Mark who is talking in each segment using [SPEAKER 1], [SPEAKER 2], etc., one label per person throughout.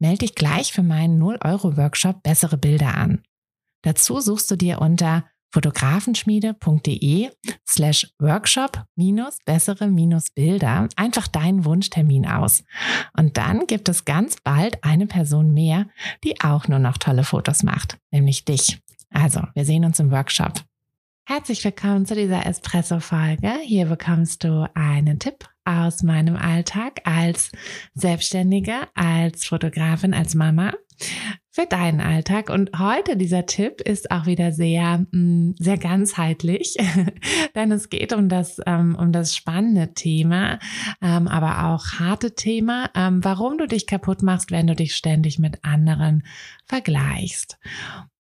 [SPEAKER 1] Melde dich gleich für meinen 0-Euro-Workshop Bessere Bilder an. Dazu suchst du dir unter fotografenschmiede.de slash workshop minus bessere minus Bilder einfach deinen Wunschtermin aus. Und dann gibt es ganz bald eine Person mehr, die auch nur noch tolle Fotos macht, nämlich dich. Also, wir sehen uns im Workshop. Herzlich willkommen zu dieser Espresso-Folge. Hier bekommst du einen Tipp aus meinem Alltag als Selbstständige, als Fotografin, als Mama für deinen Alltag. Und heute dieser Tipp ist auch wieder sehr, mm, sehr ganzheitlich, denn es geht um das, ähm, um das spannende Thema, ähm, aber auch harte Thema, ähm, warum du dich kaputt machst, wenn du dich ständig mit anderen vergleichst.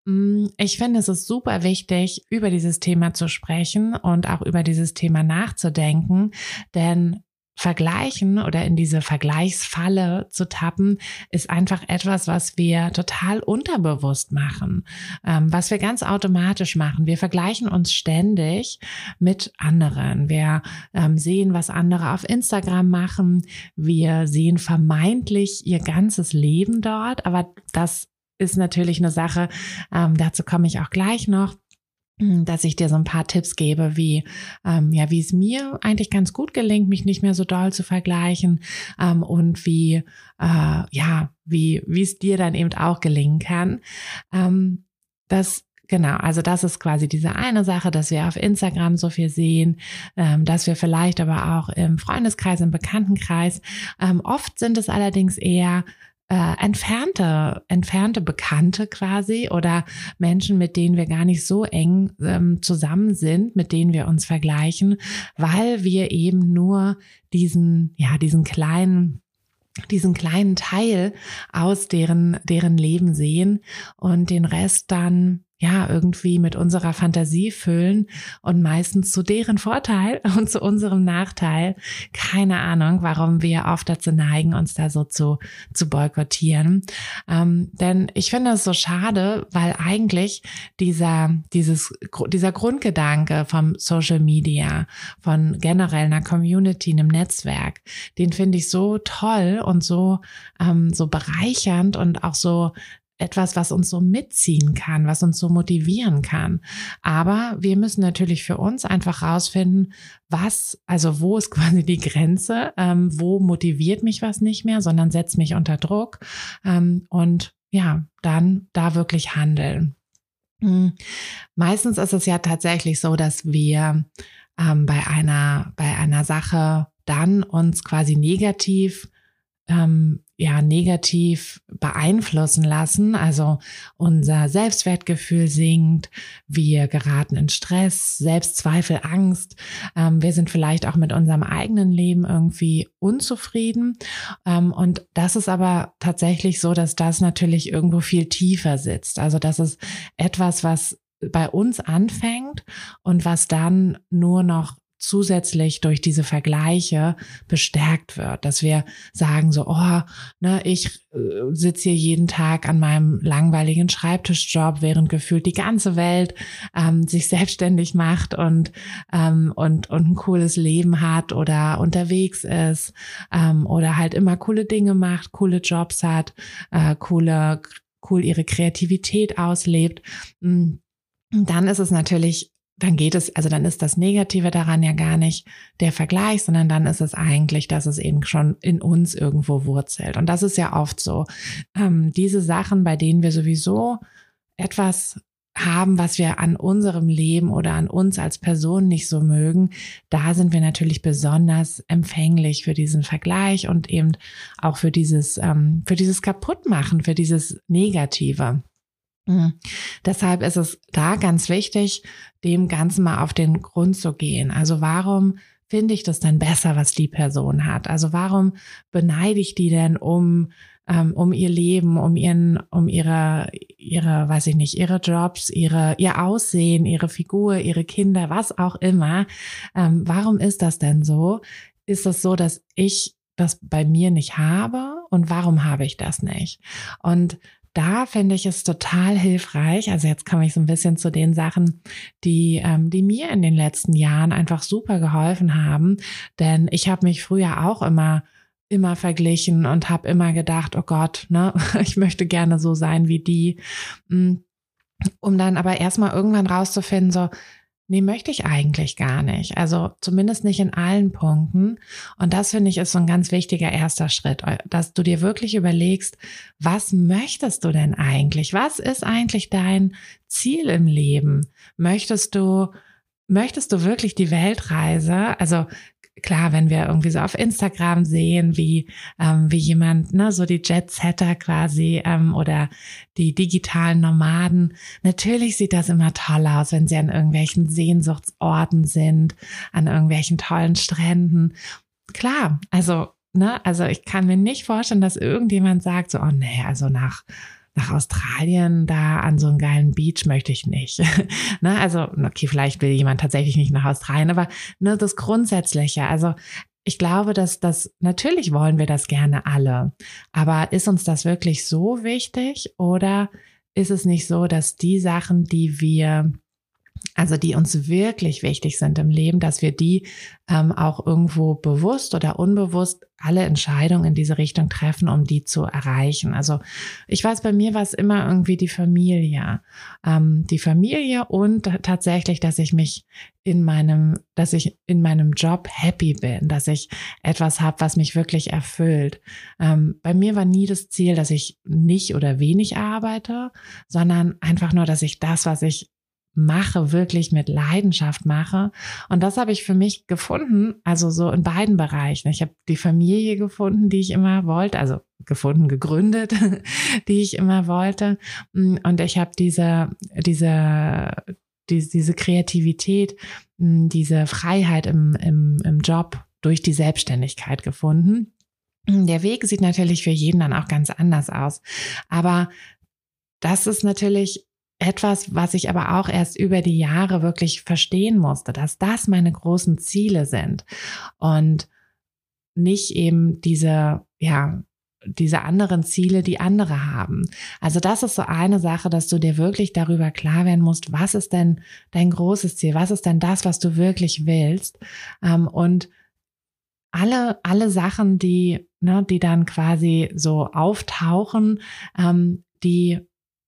[SPEAKER 1] Mm, ich finde, es ist super wichtig, über dieses Thema zu sprechen und auch über dieses Thema nachzudenken, denn Vergleichen oder in diese Vergleichsfalle zu tappen, ist einfach etwas, was wir total unterbewusst machen, ähm, was wir ganz automatisch machen. Wir vergleichen uns ständig mit anderen. Wir ähm, sehen, was andere auf Instagram machen. Wir sehen vermeintlich ihr ganzes Leben dort, aber das ist natürlich eine Sache, ähm, dazu komme ich auch gleich noch dass ich dir so ein paar Tipps gebe, wie ähm, ja, wie es mir eigentlich ganz gut gelingt, mich nicht mehr so doll zu vergleichen ähm, und wie äh, ja, wie wie es dir dann eben auch gelingen kann. Ähm, das Genau, also das ist quasi diese eine Sache, dass wir auf Instagram so viel sehen, ähm, dass wir vielleicht aber auch im Freundeskreis, im Bekanntenkreis. Ähm, oft sind es allerdings eher äh, entfernte, entfernte Bekannte quasi oder Menschen, mit denen wir gar nicht so eng ähm, zusammen sind, mit denen wir uns vergleichen, weil wir eben nur diesen, ja, diesen kleinen diesen kleinen Teil aus deren, deren Leben sehen und den Rest dann ja, irgendwie mit unserer Fantasie füllen und meistens zu deren Vorteil und zu unserem Nachteil. Keine Ahnung, warum wir oft dazu neigen, uns da so zu, zu boykottieren. Ähm, denn ich finde es so schade, weil eigentlich dieser, dieses, dieser Grundgedanke vom Social Media, von generell einer Community, einem Netzwerk, den finde ich so toll und so, ähm, so bereichernd und auch so etwas, was uns so mitziehen kann, was uns so motivieren kann. Aber wir müssen natürlich für uns einfach rausfinden, was, also wo ist quasi die Grenze, ähm, wo motiviert mich was nicht mehr, sondern setzt mich unter Druck ähm, und ja, dann da wirklich handeln. Hm. Meistens ist es ja tatsächlich so, dass wir ähm, bei einer bei einer Sache dann uns quasi negativ ähm, ja negativ beeinflussen lassen. Also unser Selbstwertgefühl sinkt, wir geraten in Stress, Selbstzweifel, Angst. Ähm, wir sind vielleicht auch mit unserem eigenen Leben irgendwie unzufrieden. Ähm, und das ist aber tatsächlich so, dass das natürlich irgendwo viel tiefer sitzt. Also das ist etwas, was bei uns anfängt und was dann nur noch zusätzlich durch diese Vergleiche bestärkt wird, dass wir sagen so, oh, ne, ich äh, sitze hier jeden Tag an meinem langweiligen Schreibtischjob, während gefühlt die ganze Welt ähm, sich selbstständig macht und ähm, und und ein cooles Leben hat oder unterwegs ist ähm, oder halt immer coole Dinge macht, coole Jobs hat, äh, coole cool ihre Kreativität auslebt. Mm, dann ist es natürlich dann geht es, also dann ist das Negative daran ja gar nicht der Vergleich, sondern dann ist es eigentlich, dass es eben schon in uns irgendwo wurzelt. Und das ist ja oft so. Ähm, diese Sachen, bei denen wir sowieso etwas haben, was wir an unserem Leben oder an uns als Person nicht so mögen, da sind wir natürlich besonders empfänglich für diesen Vergleich und eben auch für dieses, ähm, für dieses Kaputtmachen, für dieses Negative. Mhm. Deshalb ist es da ganz wichtig, dem Ganzen mal auf den Grund zu gehen. Also warum finde ich das denn besser, was die Person hat? Also warum beneide ich die denn um ähm, um ihr Leben, um ihren, um ihre, ihre, weiß ich nicht, ihre Jobs, ihre, ihr Aussehen, ihre Figur, ihre Kinder, was auch immer. Ähm, warum ist das denn so? Ist es so, dass ich das bei mir nicht habe und warum habe ich das nicht? Und da finde ich es total hilfreich. Also jetzt komme ich so ein bisschen zu den Sachen, die, ähm, die mir in den letzten Jahren einfach super geholfen haben. Denn ich habe mich früher auch immer immer verglichen und habe immer gedacht, oh Gott, ne, ich möchte gerne so sein wie die. Mm, um dann aber erstmal irgendwann rauszufinden, so, Nee, möchte ich eigentlich gar nicht. Also zumindest nicht in allen Punkten. Und das finde ich ist so ein ganz wichtiger erster Schritt, dass du dir wirklich überlegst, was möchtest du denn eigentlich? Was ist eigentlich dein Ziel im Leben? Möchtest du Möchtest du wirklich die Weltreise? Also klar, wenn wir irgendwie so auf Instagram sehen, wie, ähm, wie jemand, ne, so die Jet-Setter quasi ähm, oder die digitalen Nomaden, natürlich sieht das immer toll aus, wenn sie an irgendwelchen Sehnsuchtsorten sind, an irgendwelchen tollen Stränden. Klar, also, ne, also ich kann mir nicht vorstellen, dass irgendjemand sagt so, oh nee, also nach nach Australien da an so einen geilen Beach möchte ich nicht. ne, also, okay, vielleicht will jemand tatsächlich nicht nach Australien, aber ne, das Grundsätzliche, also ich glaube, dass das, natürlich wollen wir das gerne alle, aber ist uns das wirklich so wichtig oder ist es nicht so, dass die Sachen, die wir also die uns wirklich wichtig sind im Leben, dass wir die ähm, auch irgendwo bewusst oder unbewusst alle Entscheidungen in diese Richtung treffen, um die zu erreichen. Also ich weiß, bei mir war es immer irgendwie die Familie, ähm, die Familie und tatsächlich, dass ich mich in meinem, dass ich in meinem Job happy bin, dass ich etwas habe, was mich wirklich erfüllt. Ähm, bei mir war nie das Ziel, dass ich nicht oder wenig arbeite, sondern einfach nur, dass ich das, was ich mache, wirklich mit Leidenschaft mache. Und das habe ich für mich gefunden, also so in beiden Bereichen. Ich habe die Familie gefunden, die ich immer wollte, also gefunden, gegründet, die ich immer wollte. Und ich habe diese, diese, diese, diese Kreativität, diese Freiheit im, im, im Job durch die Selbstständigkeit gefunden. Der Weg sieht natürlich für jeden dann auch ganz anders aus. Aber das ist natürlich etwas, was ich aber auch erst über die Jahre wirklich verstehen musste, dass das meine großen Ziele sind und nicht eben diese, ja, diese anderen Ziele, die andere haben. Also das ist so eine Sache, dass du dir wirklich darüber klar werden musst, was ist denn dein großes Ziel? Was ist denn das, was du wirklich willst? Ähm, und alle, alle Sachen, die, ne, die dann quasi so auftauchen, ähm, die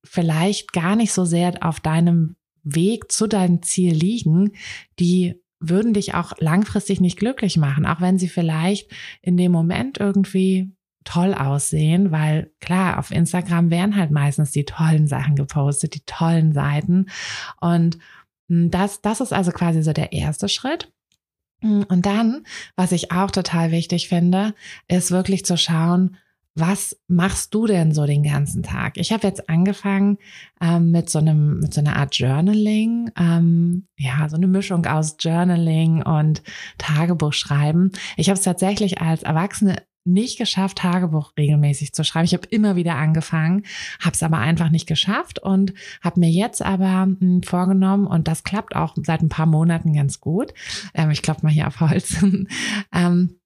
[SPEAKER 1] vielleicht gar nicht so sehr auf deinem Weg zu deinem Ziel liegen, die würden dich auch langfristig nicht glücklich machen, auch wenn sie vielleicht in dem Moment irgendwie toll aussehen, weil klar, auf Instagram werden halt meistens die tollen Sachen gepostet, die tollen Seiten. Und hm, das, das ist also quasi so der erste Schritt. Hm, und dann, was ich auch total wichtig finde, ist wirklich zu schauen, was machst du denn so den ganzen Tag? Ich habe jetzt angefangen ähm, mit so einem mit so einer Art Journaling, ähm, ja so eine Mischung aus Journaling und Tagebuch schreiben. Ich habe es tatsächlich als Erwachsene nicht geschafft, Tagebuch regelmäßig zu schreiben. Ich habe immer wieder angefangen, habe es aber einfach nicht geschafft und habe mir jetzt aber mh, hm, vorgenommen und das klappt auch seit ein paar Monaten ganz gut. Ähm, ich klopfe mal hier auf Holz. ähm,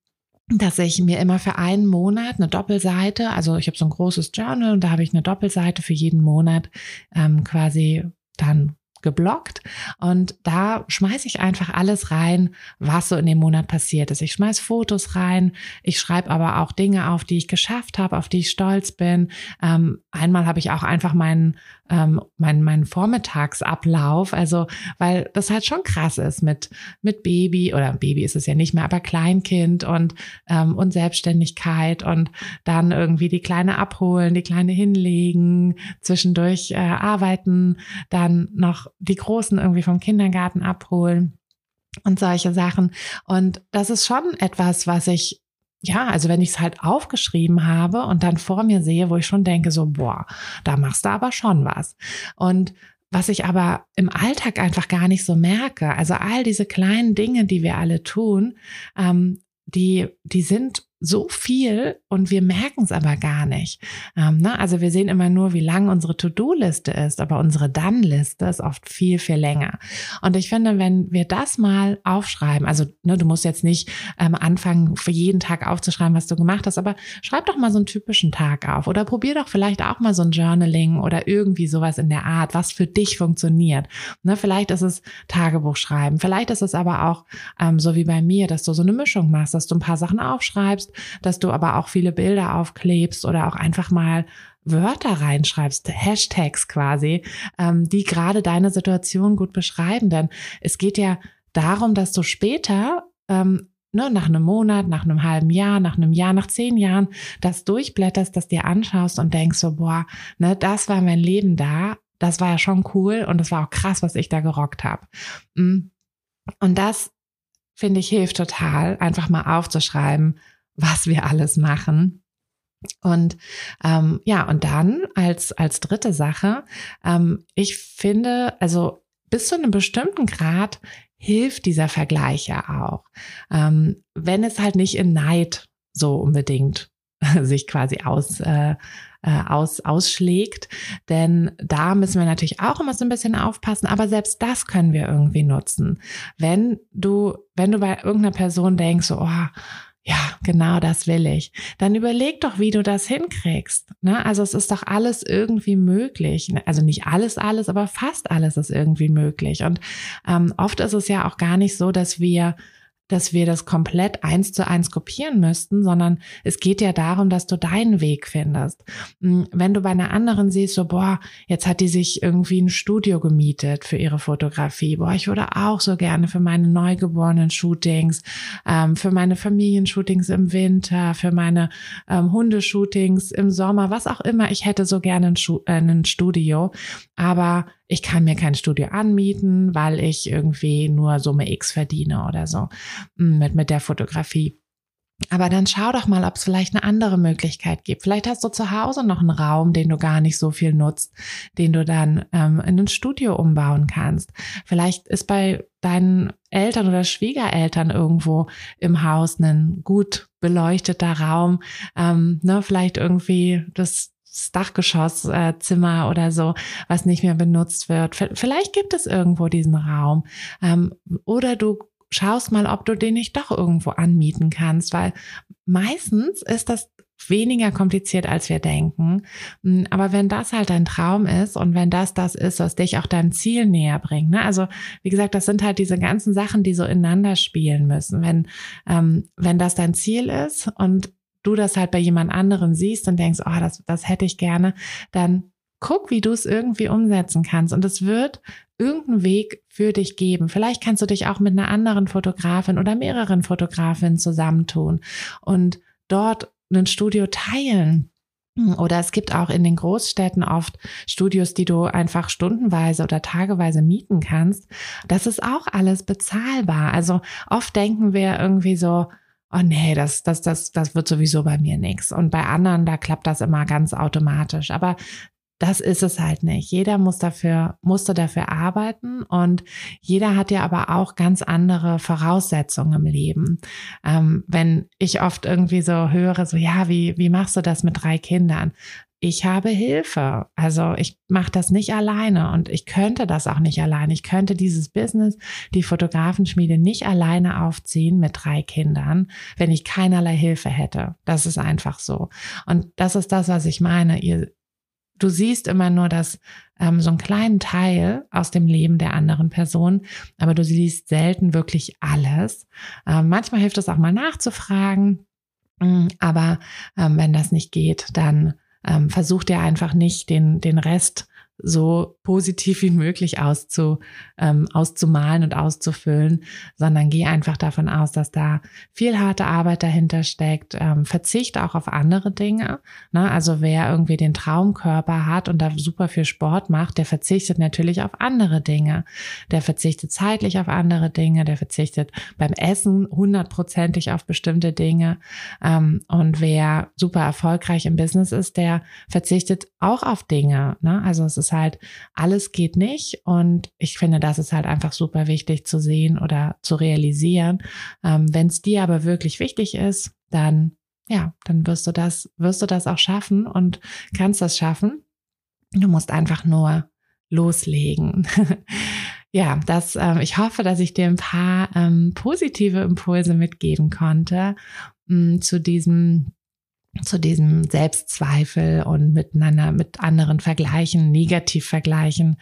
[SPEAKER 1] dass ich mir immer für einen Monat eine Doppelseite, also ich habe so ein großes Journal und da habe ich eine Doppelseite für jeden Monat ähm, quasi dann geblockt und da schmeiße ich einfach alles rein, was so in dem Monat passiert ist. Ich schmeiß Fotos rein, ich schreibe aber auch Dinge auf, die ich geschafft habe, auf die ich stolz bin. Ähm, einmal habe ich auch einfach meinen ähm, meinen mein Vormittagsablauf, also weil das halt schon krass ist mit mit Baby oder Baby ist es ja nicht mehr, aber Kleinkind und ähm, und Selbstständigkeit und dann irgendwie die Kleine abholen, die Kleine hinlegen, zwischendurch äh, arbeiten, dann noch die Großen irgendwie vom Kindergarten abholen und solche Sachen. Und das ist schon etwas, was ich ja, also wenn ich es halt aufgeschrieben habe und dann vor mir sehe, wo ich schon denke, so, boah, da machst du aber schon was. Und was ich aber im Alltag einfach gar nicht so merke, also all diese kleinen Dinge, die wir alle tun, ähm, die, die sind so viel und wir merken es aber gar nicht. Ähm, ne? Also wir sehen immer nur, wie lang unsere To-Do-Liste ist, aber unsere Dann-Liste ist oft viel, viel länger. Und ich finde, wenn wir das mal aufschreiben, also ne, du musst jetzt nicht ähm, anfangen, für jeden Tag aufzuschreiben, was du gemacht hast, aber schreib doch mal so einen typischen Tag auf oder probier doch vielleicht auch mal so ein Journaling oder irgendwie sowas in der Art, was für dich funktioniert. Ne, vielleicht ist es Tagebuch schreiben, vielleicht ist es aber auch ähm, so wie bei mir, dass du so eine Mischung machst, dass du ein paar Sachen aufschreibst, dass du aber auch viele Bilder aufklebst oder auch einfach mal Wörter reinschreibst, Hashtags quasi, ähm, die gerade deine Situation gut beschreiben. Denn es geht ja darum, dass du später ähm, ne, nach einem Monat, nach einem halben Jahr, nach einem Jahr, nach zehn Jahren das durchblätterst, das dir anschaust und denkst so, boah, ne, das war mein Leben da, das war ja schon cool und das war auch krass, was ich da gerockt habe. Mm. Und das finde ich hilft total, einfach mal aufzuschreiben, was wir alles machen. Und ähm, ja, und dann als, als dritte Sache, ähm, ich finde, also bis zu einem bestimmten Grad hilft dieser Vergleich ja auch. Ähm, wenn es halt nicht in Neid so unbedingt sich quasi aus, äh, äh, aus, ausschlägt. Denn da müssen wir natürlich auch immer so ein bisschen aufpassen, aber selbst das können wir irgendwie nutzen. Wenn du, wenn du bei irgendeiner Person denkst, so, oh, ja, genau das will ich. Dann überleg doch, wie du das hinkriegst. Ne? Also es ist doch alles irgendwie möglich. Also nicht alles, alles, aber fast alles ist irgendwie möglich. Und ähm, oft ist es ja auch gar nicht so, dass wir dass wir das komplett eins zu eins kopieren müssten, sondern es geht ja darum, dass du deinen Weg findest. Hm, wenn du bei einer anderen siehst, so, boah, jetzt hat die sich irgendwie ein Studio gemietet für ihre Fotografie. Boah, ich würde auch so gerne für meine neugeborenen Shootings, ähm, für meine Familienshootings im Winter, für meine ähm, Hundeshootings im Sommer, was auch immer. Ich hätte so gerne ein, äh, ein Studio. Aber ich kann mir kein Studio anmieten, weil ich irgendwie nur Summe X verdiene oder so mm, mit, mit der Fotografie. Aber dann schau doch mal, ob es vielleicht eine andere Möglichkeit gibt. Vielleicht hast du zu Hause noch einen Raum, den du gar nicht so viel nutzt, den du dann ähm, in ein Studio umbauen kannst. Vielleicht ist bei deinen Eltern oder Schwiegereltern irgendwo im Haus ein gut beleuchteter Raum. Ähm, ne, vielleicht irgendwie das das Dachgeschosszimmer oder so, was nicht mehr benutzt wird. Vielleicht gibt es irgendwo diesen Raum. Ähm, oder du schaust mal, ob du den nicht doch irgendwo anmieten kannst, weil meistens ist das weniger kompliziert, als wir denken. Hm, aber wenn das halt dein Traum ist und wenn das das ist, was dich auch deinem Ziel näher bringt, ne? also wie gesagt, das sind halt diese ganzen Sachen, die so ineinander spielen müssen. Wenn ähm, wenn das dein Ziel ist und du das halt bei jemand anderem siehst und denkst, oh, das, das hätte ich gerne, dann guck, wie du es irgendwie umsetzen kannst. Und es wird irgendeinen Weg für dich geben. Vielleicht kannst du dich auch mit einer anderen Fotografin oder mehreren Fotografinnen zusammentun und dort ein Studio teilen. Oder es gibt auch in den Großstädten oft Studios, die du einfach stundenweise oder tageweise mieten kannst. Das ist auch alles bezahlbar. Also oft denken wir irgendwie so, oh nee, das, das, das, das wird sowieso bei mir nichts. Und bei anderen, da klappt das immer ganz automatisch. Aber das ist es halt nicht. Jeder muss dafür, musste dafür arbeiten und jeder hat ja aber auch ganz andere Voraussetzungen im Leben. Ähm, wenn ich oft irgendwie so höre, so ja, wie, wie machst du das mit drei Kindern? Ich habe Hilfe. Also ich mache das nicht alleine und ich könnte das auch nicht alleine. Ich könnte dieses Business, die Fotografenschmiede nicht alleine aufziehen mit drei Kindern, wenn ich keinerlei Hilfe hätte. Das ist einfach so. Und das ist das, was ich meine. Ihr, du siehst immer nur das, ähm, so einen kleinen Teil aus dem Leben der anderen Person, aber du siehst selten wirklich alles. Ähm, manchmal hilft es auch mal nachzufragen. Mm, aber ähm, wenn das nicht geht, dann ähm, versuch dir einfach nicht den, den Rest so positiv wie möglich auszu, ähm, auszumalen und auszufüllen, sondern geh einfach davon aus, dass da viel harte Arbeit dahinter steckt. Ähm, Verzicht auch auf andere Dinge. Ne? Also wer irgendwie den Traumkörper hat und da super viel Sport macht, der verzichtet natürlich auf andere Dinge. Der verzichtet zeitlich auf andere Dinge, der verzichtet beim Essen hundertprozentig auf bestimmte Dinge. Ähm, und wer super erfolgreich im Business ist, der verzichtet auch auf Dinge. Ne? Also es ist halt, alles geht nicht. Und ich finde, das ist halt einfach super wichtig zu sehen oder zu realisieren. Ähm, Wenn es dir aber wirklich wichtig ist, dann ja, dann wirst du das, wirst du das auch schaffen und kannst das schaffen. Du musst einfach nur loslegen. ja, das, ähm, ich hoffe, dass ich dir ein paar ähm, positive Impulse mitgeben konnte mh, mm, zu diesem zu diesem Selbstzweifel und miteinander mit anderen Vergleichen, Negativvergleichen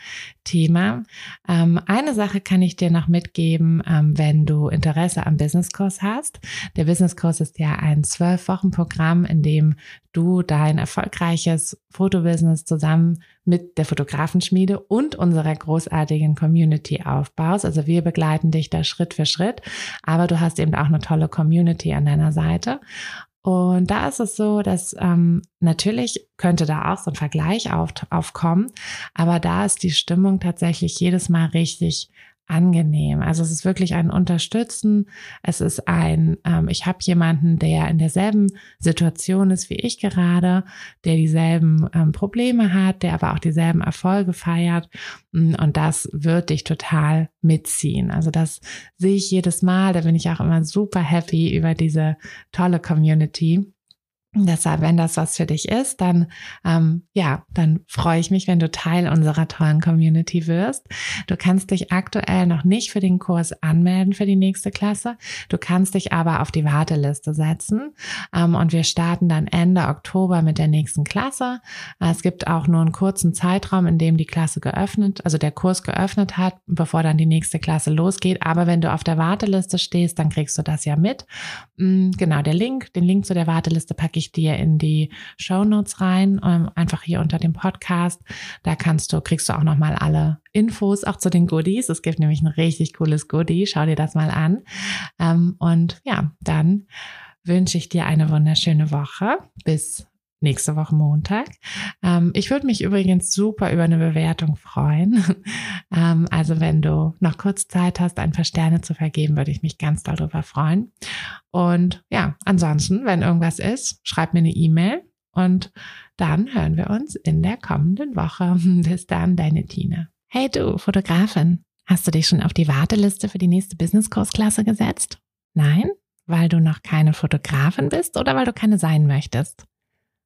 [SPEAKER 1] Thema. Ähm, eine Sache kann ich dir noch mitgeben, ähm, wenn du Interesse am Businesskurs hast. Der Businesskurs ist ja ein zwölf Wochen Programm, in dem du dein erfolgreiches Fotobusiness zusammen mit der Fotografenschmiede und unserer großartigen Community aufbaust. Also wir begleiten dich da Schritt für Schritt, aber du hast eben auch eine tolle Community an deiner Seite. Und da ist es so, dass ähm, natürlich könnte da auch so ein Vergleich auf, aufkommen, aber da ist die Stimmung tatsächlich jedes Mal richtig angenehm. Also es ist wirklich ein Unterstützen. Es ist ein, ähm, ich habe jemanden, der in derselben Situation ist wie ich gerade, der dieselben ähm, Probleme hat, der aber auch dieselben Erfolge feiert. Mm, und das wird dich total mitziehen. Also das sehe ich jedes Mal. Da bin ich auch immer super happy über diese tolle Community. Deshalb, wenn das was für dich ist, dann ähm, ja, dann freue ich mich, wenn du Teil unserer tollen Community wirst. Du kannst dich aktuell noch nicht für den Kurs anmelden für die nächste Klasse. Du kannst dich aber auf die Warteliste setzen ähm, und wir starten dann Ende Oktober mit der nächsten Klasse. Es gibt auch nur einen kurzen Zeitraum, in dem die Klasse geöffnet, also der Kurs geöffnet hat, bevor dann die nächste Klasse losgeht. Aber wenn du auf der Warteliste stehst, dann kriegst du das ja mit. Mm, genau, der Link, den Link zu der Warteliste packe ich ich dir in die Show Notes rein, ähm, einfach hier unter dem Podcast. Da kannst du, kriegst du auch nochmal alle Infos, auch zu den Goodies. Es gibt nämlich ein richtig cooles Goodie. Schau dir das mal an. Ähm, und ja, dann wünsche ich dir eine wunderschöne Woche. Bis nächste Woche Montag. Ähm, ich würde mich übrigens super über eine Bewertung freuen. ähm, also wenn du noch kurz Zeit hast, ein paar Sterne zu vergeben, würde ich mich ganz darüber freuen. Und ja, ansonsten, wenn irgendwas ist, schreib mir eine E-Mail und dann hören wir uns in der kommenden Woche. Bis dann, deine Tina. Hey du, Fotografin, hast du dich schon auf die Warteliste für die nächste Business-Kursklasse gesetzt? Nein? Weil du noch keine Fotografin bist oder weil du keine sein möchtest?